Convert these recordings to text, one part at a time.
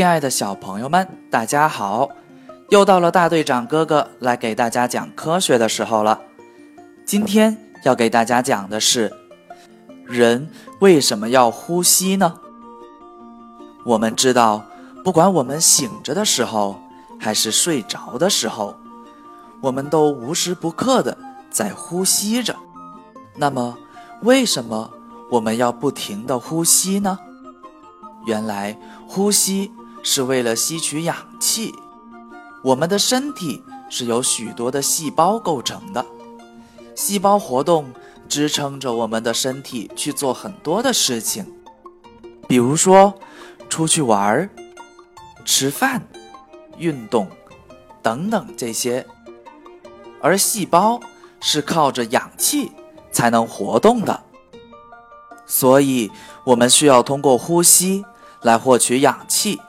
亲爱的小朋友们，大家好！又到了大队长哥哥来给大家讲科学的时候了。今天要给大家讲的是，人为什么要呼吸呢？我们知道，不管我们醒着的时候，还是睡着的时候，我们都无时不刻的在呼吸着。那么，为什么我们要不停的呼吸呢？原来，呼吸是为了吸取氧气。我们的身体是由许多的细胞构成的，细胞活动支撑着我们的身体去做很多的事情，比如说出去玩儿、吃饭、运动等等这些。而细胞是靠着氧气才能活动的，所以我们需要通过呼吸。来获取氧气，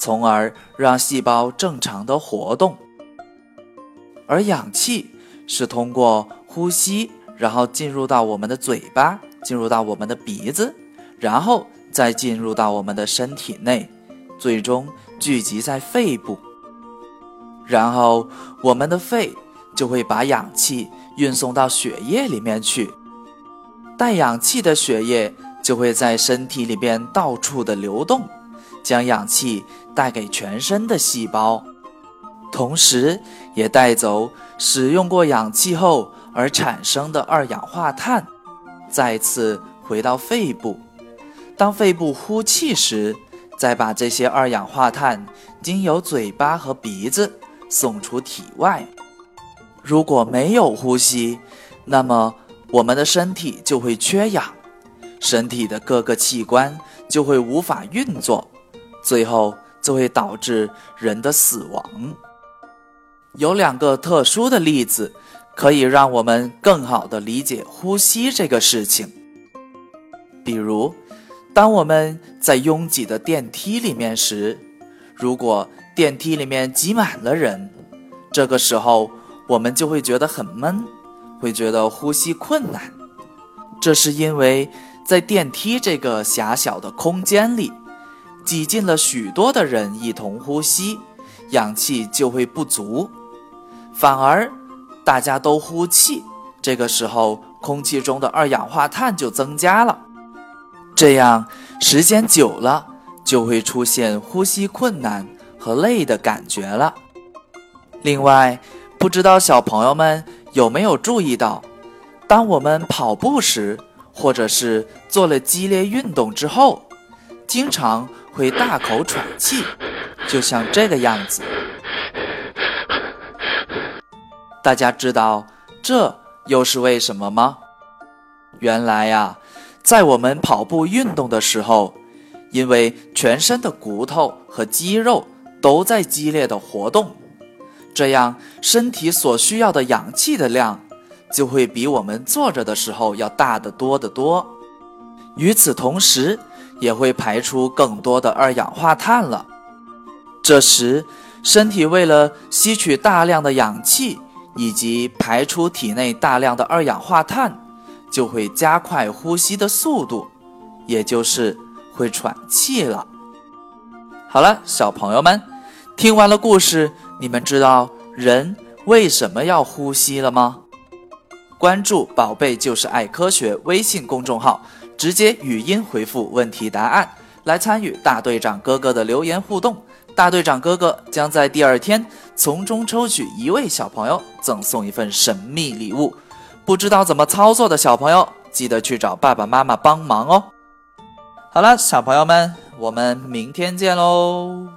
从而让细胞正常的活动。而氧气是通过呼吸，然后进入到我们的嘴巴，进入到我们的鼻子，然后再进入到我们的身体内，最终聚集在肺部。然后我们的肺就会把氧气运送到血液里面去，带氧气的血液。就会在身体里边到处的流动，将氧气带给全身的细胞，同时也带走使用过氧气后而产生的二氧化碳，再次回到肺部。当肺部呼气时，再把这些二氧化碳经由嘴巴和鼻子送出体外。如果没有呼吸，那么我们的身体就会缺氧。身体的各个器官就会无法运作，最后就会导致人的死亡。有两个特殊的例子，可以让我们更好的理解呼吸这个事情。比如，当我们在拥挤的电梯里面时，如果电梯里面挤满了人，这个时候我们就会觉得很闷，会觉得呼吸困难。这是因为。在电梯这个狭小的空间里，挤进了许多的人一同呼吸，氧气就会不足。反而，大家都呼气，这个时候空气中的二氧化碳就增加了。这样时间久了，就会出现呼吸困难和累的感觉了。另外，不知道小朋友们有没有注意到，当我们跑步时，或者是做了激烈运动之后，经常会大口喘气，就像这个样子。大家知道这又是为什么吗？原来呀，在我们跑步运动的时候，因为全身的骨头和肌肉都在激烈的活动，这样身体所需要的氧气的量。就会比我们坐着的时候要大得多得多，与此同时，也会排出更多的二氧化碳了。这时，身体为了吸取大量的氧气以及排出体内大量的二氧化碳，就会加快呼吸的速度，也就是会喘气了。好了，小朋友们，听完了故事，你们知道人为什么要呼吸了吗？关注“宝贝就是爱科学”微信公众号，直接语音回复问题答案，来参与大队长哥哥的留言互动。大队长哥哥将在第二天从中抽取一位小朋友，赠送一份神秘礼物。不知道怎么操作的小朋友，记得去找爸爸妈妈帮忙哦。好了，小朋友们，我们明天见喽。